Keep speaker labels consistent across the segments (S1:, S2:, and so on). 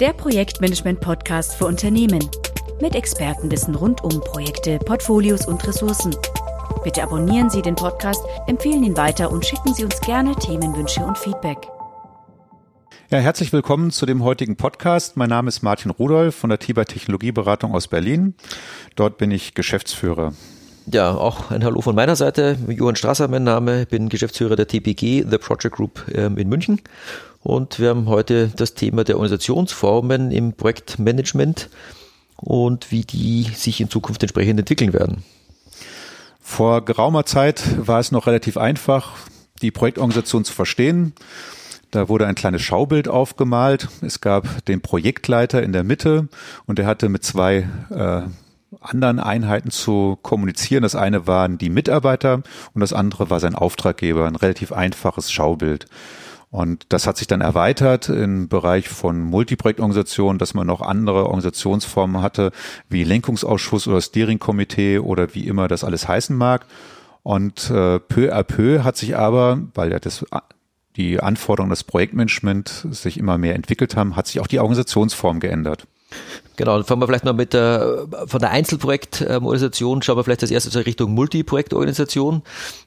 S1: der Projektmanagement-Podcast für Unternehmen. Mit Expertenwissen rund um Projekte, Portfolios und Ressourcen. Bitte abonnieren Sie den Podcast, empfehlen ihn weiter und schicken Sie uns gerne Themenwünsche und Feedback.
S2: Ja, herzlich willkommen zu dem heutigen Podcast. Mein Name ist Martin Rudolph von der TIBA Technologieberatung aus Berlin. Dort bin ich Geschäftsführer.
S3: Ja, auch ein Hallo von meiner Seite. Johann Strasser, mein Name, bin Geschäftsführer der TPG, The Project Group ähm, in München. Und wir haben heute das Thema der Organisationsformen im Projektmanagement und wie die sich in Zukunft entsprechend entwickeln werden.
S2: Vor geraumer Zeit war es noch relativ einfach, die Projektorganisation zu verstehen. Da wurde ein kleines Schaubild aufgemalt. Es gab den Projektleiter in der Mitte und er hatte mit zwei äh, anderen Einheiten zu kommunizieren. Das eine waren die Mitarbeiter und das andere war sein Auftraggeber. Ein relativ einfaches Schaubild. Und das hat sich dann erweitert im Bereich von Multiprojektorganisationen, dass man noch andere Organisationsformen hatte, wie Lenkungsausschuss oder Steering-Komitee oder wie immer das alles heißen mag. Und äh, peu à peu hat sich aber, weil ja das die Anforderungen des Projektmanagement sich immer mehr entwickelt haben, hat sich auch die Organisationsform geändert.
S3: Genau, dann fangen wir vielleicht mal mit der, von der Einzelprojektorganisation, schauen wir vielleicht als erstes in Richtung Multiprojektorganisation.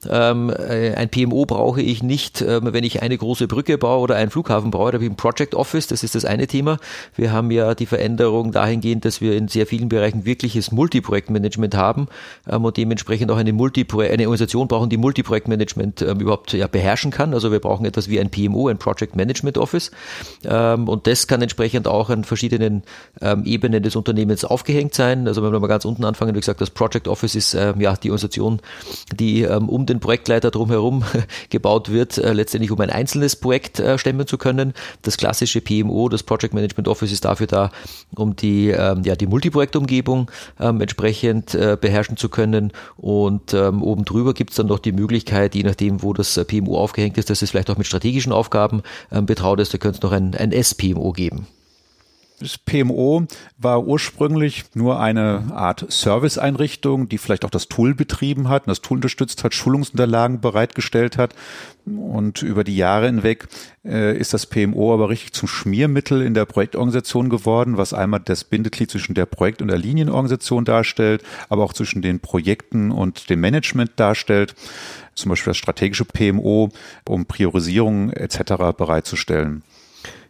S3: Ähm, äh, ein PMO brauche ich nicht, ähm, wenn ich eine große Brücke baue oder einen Flughafen baue, da habe ich ein Project Office, das ist das eine Thema. Wir haben ja die Veränderung dahingehend, dass wir in sehr vielen Bereichen wirkliches Multiprojektmanagement haben ähm, und dementsprechend auch eine, Multipro eine Organisation brauchen, die Multiprojektmanagement überhaupt ja, beherrschen kann. Also wir brauchen etwas wie ein PMO, ein Project Management Office und das kann entsprechend auch an verschiedenen ähm, Ebene des Unternehmens aufgehängt sein. Also wenn wir mal ganz unten anfangen, wie gesagt, das Project Office ist äh, ja die Organisation, die ähm, um den Projektleiter drumherum gebaut wird, äh, letztendlich um ein einzelnes Projekt äh, stemmen zu können. Das klassische PMO, das Project Management Office ist dafür da, um die, ähm, ja, die Multiprojektumgebung ähm, entsprechend äh, beherrschen zu können. Und ähm, oben drüber gibt es dann noch die Möglichkeit, je nachdem, wo das äh, PMO aufgehängt ist, dass es vielleicht auch mit strategischen Aufgaben ähm, betraut ist, da könnte es noch ein, ein SPMO geben.
S2: Das PMO war ursprünglich nur eine Art Serviceeinrichtung, die vielleicht auch das Tool betrieben hat, das Tool unterstützt hat, Schulungsunterlagen bereitgestellt hat. Und über die Jahre hinweg äh, ist das PMO aber richtig zum Schmiermittel in der Projektorganisation geworden, was einmal das Bindeglied zwischen der Projekt- und der Linienorganisation darstellt, aber auch zwischen den Projekten und dem Management darstellt. Zum Beispiel das strategische PMO, um Priorisierungen etc. bereitzustellen.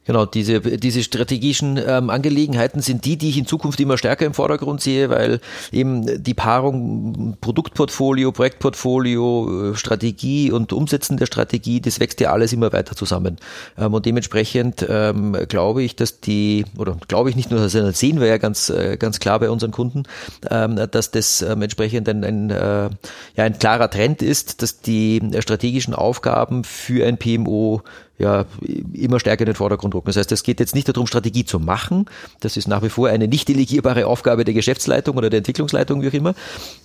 S3: Genau, diese, diese strategischen ähm, Angelegenheiten sind die, die ich in Zukunft immer stärker im Vordergrund sehe, weil eben die Paarung Produktportfolio, Projektportfolio, äh, Strategie und Umsetzen der Strategie, das wächst ja alles immer weiter zusammen. Ähm, und dementsprechend ähm, glaube ich, dass die, oder glaube ich nicht nur, sondern sehen wir ja ganz, äh, ganz klar bei unseren Kunden, ähm, dass das ähm, entsprechend ein, ein, äh, ja, ein klarer Trend ist, dass die strategischen Aufgaben für ein PMO ja immer stärker in den Vordergrund rücken. Das heißt, es geht jetzt nicht darum, Strategie zu machen. Das ist nach wie vor eine nicht delegierbare Aufgabe der Geschäftsleitung oder der Entwicklungsleitung, wie auch immer.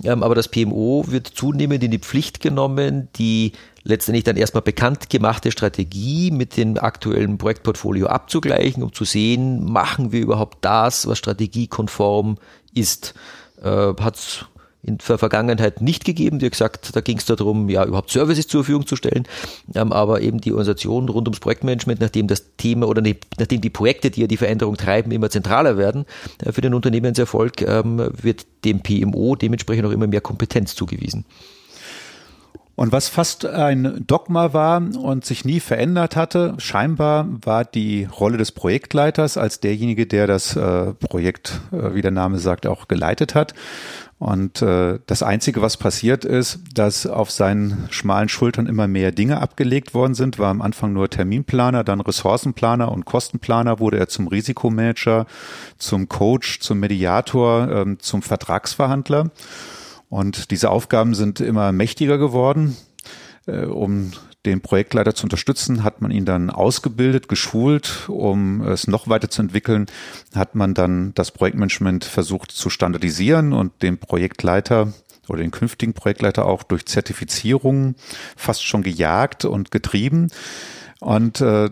S3: Ähm, aber das PMO wird zunehmend in die Pflicht genommen, die letztendlich dann erstmal bekannt gemachte Strategie mit dem aktuellen Projektportfolio abzugleichen, um zu sehen, machen wir überhaupt das, was strategiekonform ist. Äh, Hat in der Vergangenheit nicht gegeben. Wie gesagt, da ging es darum, ja, überhaupt Services zur Verfügung zu stellen. Ähm, aber eben die Organisation rund ums Projektmanagement, nachdem das Thema oder nachdem die Projekte, die ja die Veränderung treiben, immer zentraler werden äh, für den Unternehmenserfolg, ähm, wird dem PMO dementsprechend auch immer mehr Kompetenz zugewiesen.
S2: Und was fast ein Dogma war und sich nie verändert hatte, scheinbar war die Rolle des Projektleiters als derjenige, der das äh, Projekt, äh, wie der Name sagt, auch geleitet hat. Und äh, das Einzige, was passiert ist, dass auf seinen schmalen Schultern immer mehr Dinge abgelegt worden sind, war am Anfang nur Terminplaner, dann Ressourcenplaner und Kostenplaner, wurde er zum Risikomanager, zum Coach, zum Mediator, ähm, zum Vertragsverhandler. Und diese Aufgaben sind immer mächtiger geworden. Äh, um den Projektleiter zu unterstützen, hat man ihn dann ausgebildet, geschult, um es noch weiter zu entwickeln, hat man dann das Projektmanagement versucht zu standardisieren und den Projektleiter oder den künftigen Projektleiter auch durch Zertifizierung fast schon gejagt und getrieben. Und äh,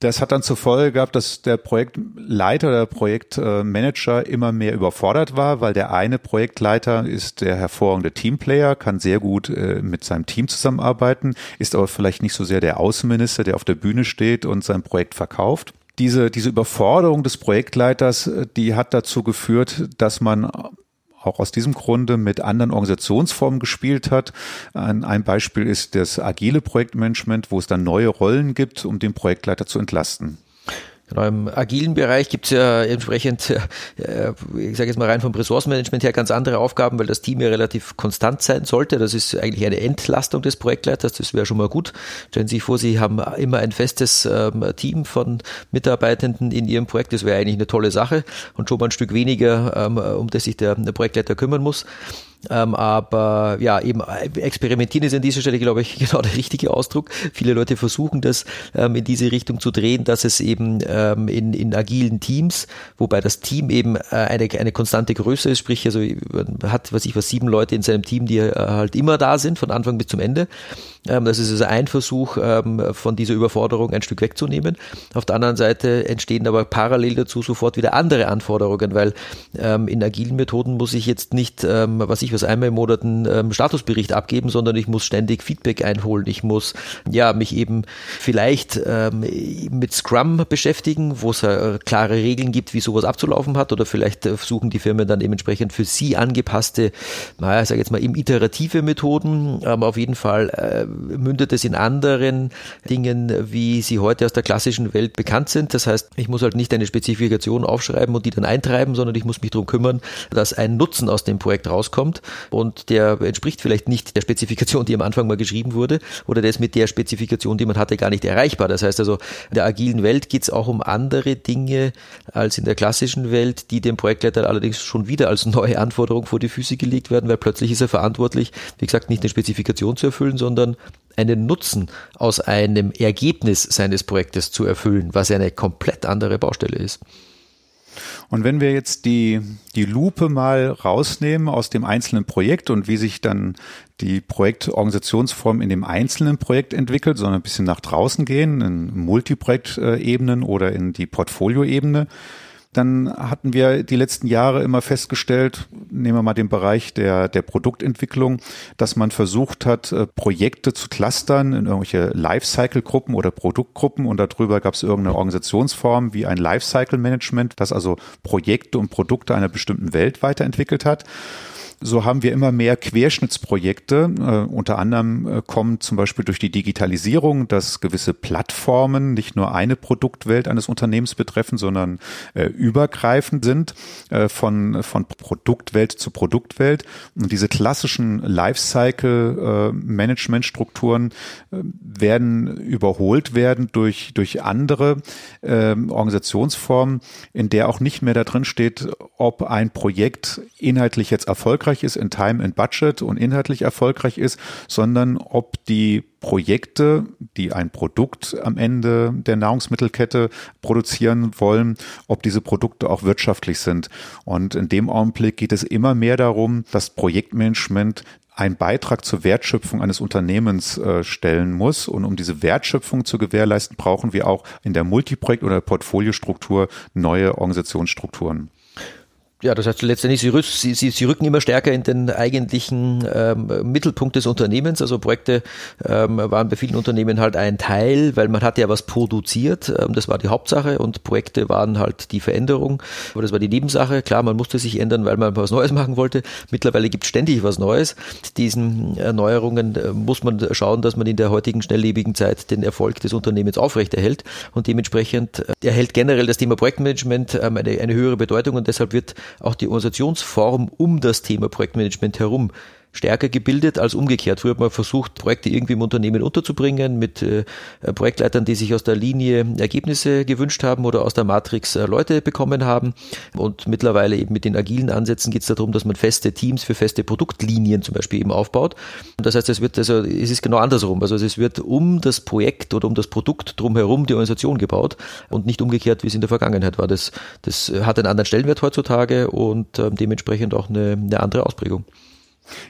S2: das hat dann zur Folge gehabt, dass der Projektleiter oder Projektmanager immer mehr überfordert war, weil der eine Projektleiter ist der hervorragende Teamplayer, kann sehr gut äh, mit seinem Team zusammenarbeiten, ist aber vielleicht nicht so sehr der Außenminister, der auf der Bühne steht und sein Projekt verkauft. diese, diese Überforderung des Projektleiters, die hat dazu geführt, dass man auch aus diesem Grunde mit anderen Organisationsformen gespielt hat. Ein, Beispiel ist das agile Projektmanagement, wo es dann neue Rollen gibt, um den Projektleiter zu entlasten.
S3: Genau, im agilen Bereich gibt es ja entsprechend, äh, ich sage jetzt mal rein vom Ressourcenmanagement her, ganz andere Aufgaben, weil das Team ja relativ konstant sein sollte. Das ist eigentlich eine Entlastung des Projektleiters, das wäre schon mal gut. Stellen Sie sich vor, Sie haben immer ein festes ähm, Team von Mitarbeitenden in Ihrem Projekt, das wäre eigentlich eine tolle Sache und schon mal ein Stück weniger, ähm, um das sich der, der Projektleiter kümmern muss. Ähm, aber ja, eben experimentieren ist an dieser Stelle, glaube ich, genau der richtige Ausdruck. Viele Leute versuchen das ähm, in diese Richtung zu drehen, dass es eben ähm, in, in agilen Teams, wobei das Team eben äh, eine, eine konstante Größe ist, sprich, also hat, was ich was, sieben Leute in seinem Team, die äh, halt immer da sind, von Anfang bis zum Ende. Ähm, das ist also ein Versuch, ähm, von dieser Überforderung ein Stück wegzunehmen. Auf der anderen Seite entstehen aber parallel dazu sofort wieder andere Anforderungen, weil ähm, in agilen Methoden muss ich jetzt nicht, was ich was einmal im Monat einen Statusbericht abgeben, sondern ich muss ständig Feedback einholen. Ich muss ja mich eben vielleicht mit Scrum beschäftigen, wo es äh, klare Regeln gibt, wie sowas abzulaufen hat, oder vielleicht äh, suchen die Firmen dann dementsprechend für sie angepasste, naja, ich sage jetzt mal, eben iterative Methoden. Aber auf jeden Fall äh, mündet es in anderen Dingen, wie sie heute aus der klassischen Welt bekannt sind. Das heißt, ich muss halt nicht eine Spezifikation aufschreiben und die dann eintreiben, sondern ich muss mich darum kümmern, dass ein Nutzen aus dem Projekt rauskommt und der entspricht vielleicht nicht der Spezifikation, die am Anfang mal geschrieben wurde oder der ist mit der Spezifikation, die man hatte, gar nicht erreichbar. Das heißt also, in der agilen Welt geht es auch um andere Dinge als in der klassischen Welt, die dem Projektleiter allerdings schon wieder als neue Anforderung vor die Füße gelegt werden, weil plötzlich ist er verantwortlich, wie gesagt, nicht eine Spezifikation zu erfüllen, sondern einen Nutzen aus einem Ergebnis seines Projektes zu erfüllen, was eine komplett andere Baustelle ist.
S2: Und wenn wir jetzt die, die Lupe mal rausnehmen aus dem einzelnen Projekt und wie sich dann die Projektorganisationsform in dem einzelnen Projekt entwickelt, sondern ein bisschen nach draußen gehen, in Multiprojektebenen oder in die Portfolioebene, dann hatten wir die letzten Jahre immer festgestellt, nehmen wir mal den Bereich der, der Produktentwicklung, dass man versucht hat, äh, Projekte zu clustern in irgendwelche Lifecycle-Gruppen oder Produktgruppen und darüber gab es irgendeine Organisationsform wie ein Lifecycle-Management, das also Projekte und Produkte einer bestimmten Welt weiterentwickelt hat so haben wir immer mehr Querschnittsprojekte. Äh, unter anderem äh, kommen zum Beispiel durch die Digitalisierung, dass gewisse Plattformen nicht nur eine Produktwelt eines Unternehmens betreffen, sondern äh, übergreifend sind äh, von, von Produktwelt zu Produktwelt. Und diese klassischen Lifecycle-Management-Strukturen äh, äh, werden überholt werden durch, durch andere Organisationsformen, in der auch nicht mehr da drin steht, ob ein Projekt inhaltlich jetzt erfolgreich erfolgreich ist in Time and Budget und inhaltlich erfolgreich ist, sondern ob die Projekte, die ein Produkt am Ende der Nahrungsmittelkette produzieren wollen, ob diese Produkte auch wirtschaftlich sind. Und in dem Augenblick geht es immer mehr darum, dass Projektmanagement einen Beitrag zur Wertschöpfung eines Unternehmens äh, stellen muss. Und um diese Wertschöpfung zu gewährleisten, brauchen wir auch in der Multiprojekt- oder Portfoliostruktur neue Organisationsstrukturen
S3: ja, das heißt letztendlich, sie, sie, sie, sie rücken immer stärker in den eigentlichen ähm, Mittelpunkt des Unternehmens. Also Projekte ähm, waren bei vielen Unternehmen halt ein Teil, weil man hat ja was produziert, ähm, das war die Hauptsache und Projekte waren halt die Veränderung, aber das war die Nebensache. Klar, man musste sich ändern, weil man was Neues machen wollte. Mittlerweile gibt es ständig was Neues. Diesen Erneuerungen äh, muss man schauen, dass man in der heutigen schnelllebigen Zeit den Erfolg des Unternehmens aufrechterhält und dementsprechend äh, erhält generell das Thema Projektmanagement ähm, eine, eine höhere Bedeutung und deshalb wird auch die Organisationsform um das Thema Projektmanagement herum stärker gebildet als umgekehrt. Früher hat man versucht, Projekte irgendwie im Unternehmen unterzubringen mit äh, Projektleitern, die sich aus der Linie Ergebnisse gewünscht haben oder aus der Matrix äh, Leute bekommen haben. Und mittlerweile eben mit den agilen Ansätzen geht es darum, dass man feste Teams für feste Produktlinien zum Beispiel eben aufbaut. Und das heißt, es wird also, es ist genau andersrum. Also es wird um das Projekt oder um das Produkt drumherum die Organisation gebaut und nicht umgekehrt, wie es in der Vergangenheit war. Das, das hat einen anderen Stellenwert heutzutage und äh, dementsprechend auch eine, eine andere Ausprägung.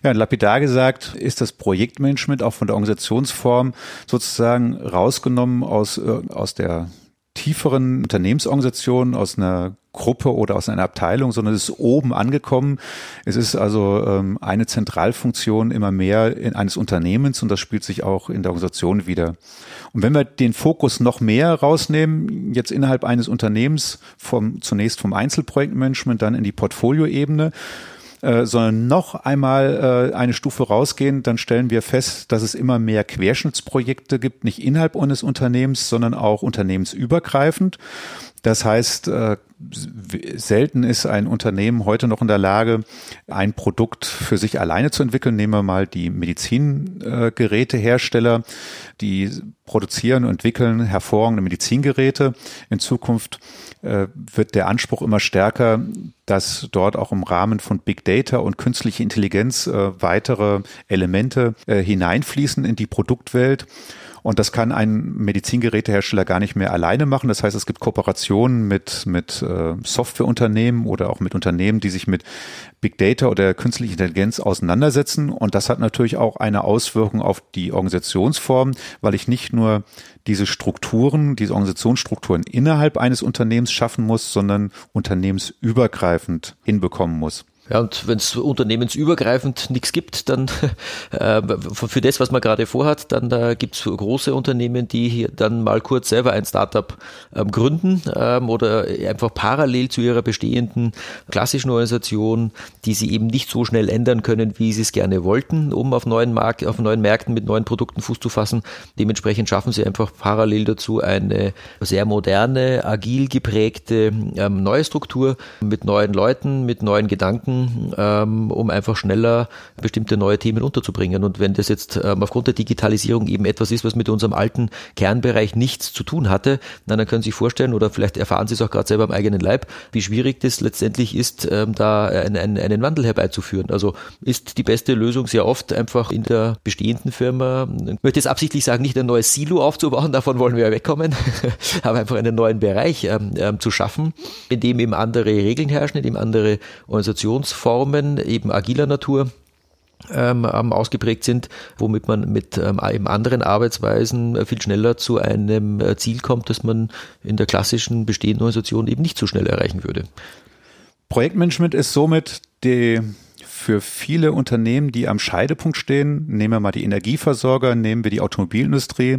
S2: Ja, lapidar gesagt ist das Projektmanagement auch von der Organisationsform sozusagen rausgenommen aus, äh, aus der tieferen Unternehmensorganisation, aus einer Gruppe oder aus einer Abteilung, sondern es ist oben angekommen. Es ist also ähm, eine Zentralfunktion immer mehr in eines Unternehmens und das spielt sich auch in der Organisation wieder. Und wenn wir den Fokus noch mehr rausnehmen, jetzt innerhalb eines Unternehmens vom zunächst vom Einzelprojektmanagement, dann in die Portfolioebene, äh, sondern noch einmal äh, eine Stufe rausgehen, dann stellen wir fest, dass es immer mehr Querschnittsprojekte gibt, nicht innerhalb eines Unternehmens, sondern auch unternehmensübergreifend. Das heißt, äh, selten ist ein Unternehmen heute noch in der Lage, ein Produkt für sich alleine zu entwickeln. Nehmen wir mal die Medizingerätehersteller, die produzieren und entwickeln hervorragende Medizingeräte. In Zukunft äh, wird der Anspruch immer stärker, dass dort auch im Rahmen von Big Data und künstliche Intelligenz äh, weitere Elemente hineinfließen in die Produktwelt. Und das kann ein Medizingerätehersteller gar nicht mehr alleine machen. Das heißt, es gibt Kooperationen mit, mit äh, Softwareunternehmen oder auch mit Unternehmen, die sich mit Big Data oder künstlicher Intelligenz auseinandersetzen. Und das hat natürlich auch eine Auswirkung auf die Organisationsform, weil ich nicht nur diese Strukturen, diese Organisationsstrukturen innerhalb eines Unternehmens schaffen muss, sondern unternehmensübergreifend hinbekommen muss.
S3: Ja, und wenn es unternehmensübergreifend nichts gibt, dann äh, für das, was man gerade vorhat, dann da gibt es große Unternehmen, die hier dann mal kurz selber ein Startup ähm, gründen ähm, oder einfach parallel zu ihrer bestehenden klassischen Organisation, die sie eben nicht so schnell ändern können, wie sie es gerne wollten, um auf neuen Markt, auf neuen Märkten mit neuen Produkten Fuß zu fassen. Dementsprechend schaffen sie einfach parallel dazu eine sehr moderne, agil geprägte ähm, neue Struktur mit neuen Leuten, mit neuen Gedanken ähm, um einfach schneller bestimmte neue Themen unterzubringen. Und wenn das jetzt ähm, aufgrund der Digitalisierung eben etwas ist, was mit unserem alten Kernbereich nichts zu tun hatte, dann können Sie sich vorstellen oder vielleicht erfahren Sie es auch gerade selber am eigenen Leib, wie schwierig das letztendlich ist, ähm, da einen, einen, einen Wandel herbeizuführen. Also ist die beste Lösung sehr oft einfach in der bestehenden Firma, ich möchte jetzt absichtlich sagen, nicht ein neues Silo aufzubauen, davon wollen wir ja wegkommen, aber einfach einen neuen Bereich ähm, ähm, zu schaffen, in dem eben andere Regeln herrschen, in dem andere Organisations Organisationsformen eben agiler Natur ähm, ausgeprägt sind, womit man mit ähm, anderen Arbeitsweisen äh, viel schneller zu einem äh, Ziel kommt, das man in der klassischen bestehenden Organisation eben nicht so schnell erreichen würde.
S2: Projektmanagement ist somit die für viele Unternehmen, die am Scheidepunkt stehen, nehmen wir mal die Energieversorger, nehmen wir die Automobilindustrie,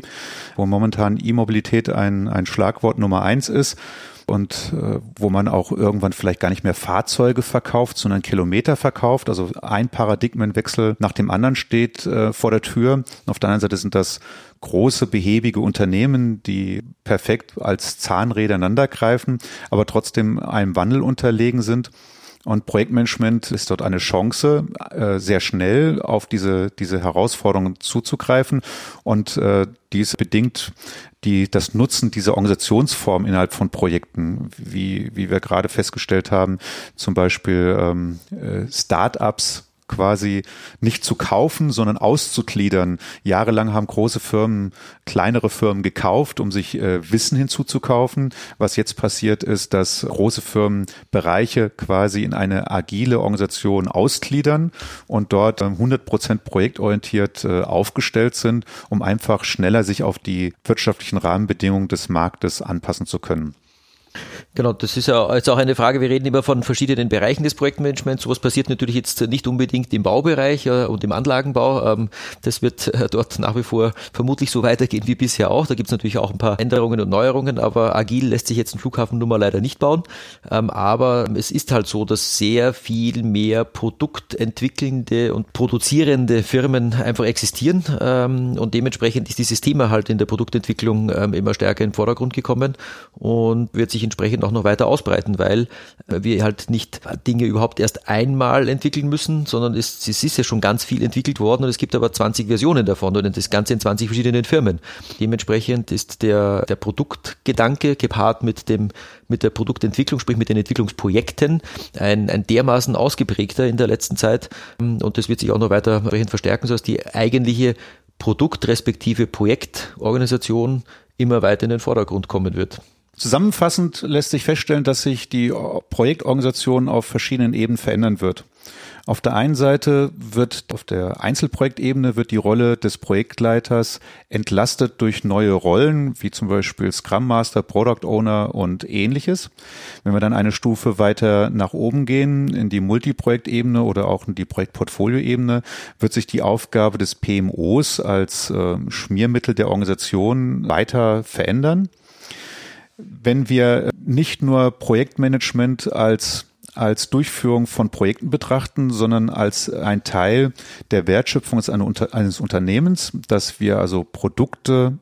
S2: wo momentan E-Mobilität ein, ein Schlagwort Nummer eins ist und äh, wo man auch irgendwann vielleicht gar nicht mehr Fahrzeuge verkauft, sondern Kilometer verkauft. Also ein Paradigmenwechsel nach dem anderen steht äh, vor der Tür. Und auf der anderen Seite sind das große, behäbige Unternehmen, die perfekt als Zahnräder ineinander greifen, aber trotzdem einem Wandel unterlegen sind. Und Projektmanagement ist dort eine Chance, äh, sehr schnell auf diese, diese Herausforderungen zuzugreifen. Und äh, dies bedingt die, das Nutzen dieser Organisationsform innerhalb von Projekten, wie, wie wir gerade festgestellt haben, zum Beispiel ähm, äh, Start-ups quasi nicht zu kaufen, sondern auszugliedern. Jahrelang haben große Firmen kleinere Firmen gekauft, um sich äh, Wissen hinzuzukaufen. Was jetzt passiert ist, dass große Firmen Bereiche quasi in eine agile Organisation ausgliedern und dort 100 Prozent projektorientiert äh, aufgestellt sind, um einfach schneller sich auf die wirtschaftlichen Rahmenbedingungen des Marktes anpassen zu können.
S3: Genau, das ist ja jetzt auch eine Frage. Wir reden immer von verschiedenen Bereichen des Projektmanagements. Sowas passiert natürlich jetzt nicht unbedingt im Baubereich und im Anlagenbau. Ähm, das wird äh, dort nach wie vor vermutlich so weitergehen wie bisher auch. Da gibt es natürlich auch ein paar Änderungen und Neuerungen, aber agil lässt sich jetzt ein Flughafen nun mal leider nicht bauen. Ähm, aber es ist halt so, dass sehr viel mehr produktentwickelnde und produzierende Firmen einfach existieren ähm, und dementsprechend ist dieses Thema halt in der Produktentwicklung immer stärker in den Vordergrund gekommen und wird sich entsprechend auch noch weiter ausbreiten, weil äh, wir halt nicht Dinge überhaupt erst einmal entwickeln müssen, sondern es, es ist ja schon ganz viel entwickelt worden und es gibt aber 20 Versionen davon und das Ganze in 20 verschiedenen Firmen. Dementsprechend ist der, der Produktgedanke gepaart mit dem, mit der Produktentwicklung, sprich mit den Entwicklungsprojekten, ein, ein dermaßen ausgeprägter in der letzten Zeit und das wird sich auch noch weiter verstärken, sodass die eigentliche Produkt- respektive Projektorganisation immer weiter in den Vordergrund kommen wird.
S2: Zusammenfassend lässt sich feststellen, dass sich die Projektorganisation auf verschiedenen Ebenen verändern wird. Auf der einen Seite wird auf der Einzelprojektebene wird die Rolle des Projektleiters entlastet durch neue Rollen, wie zum Beispiel Scrum Master, Product Owner und ähnliches. Wenn wir dann eine Stufe weiter nach oben gehen, in die Multiprojektebene oder auch in die Projektportfolioebene, wird sich die Aufgabe des PMOs als äh, Schmiermittel der Organisation weiter verändern. Wenn wir nicht nur Projektmanagement als als Durchführung von Projekten betrachten, sondern als ein Teil der Wertschöpfung eines Unternehmens, dass wir also Produkte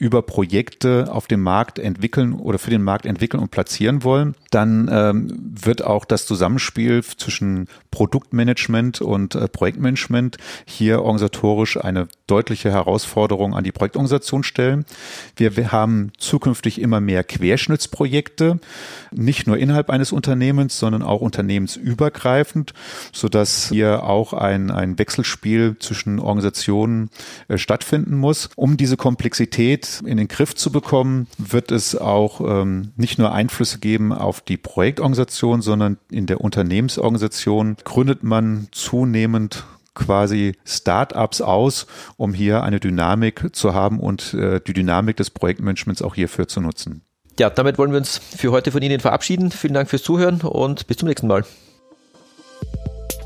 S2: über Projekte auf dem Markt entwickeln oder für den Markt entwickeln und platzieren wollen, dann ähm, wird auch das Zusammenspiel zwischen Produktmanagement und äh, Projektmanagement hier organisatorisch eine deutliche Herausforderung an die Projektorganisation stellen. Wir, wir haben zukünftig immer mehr Querschnittsprojekte, nicht nur innerhalb eines Unternehmens, sondern auch unternehmensübergreifend, sodass hier auch ein, ein Wechselspiel zwischen Organisationen äh, stattfinden muss. Um diese Komplexität in den Griff zu bekommen, wird es auch ähm, nicht nur Einflüsse geben auf die Projektorganisation, sondern in der Unternehmensorganisation gründet man zunehmend quasi Startups aus, um hier eine Dynamik zu haben und äh, die Dynamik des Projektmanagements auch hierfür zu nutzen.
S3: Ja, damit wollen wir uns für heute von Ihnen verabschieden. Vielen Dank fürs Zuhören und bis zum nächsten Mal.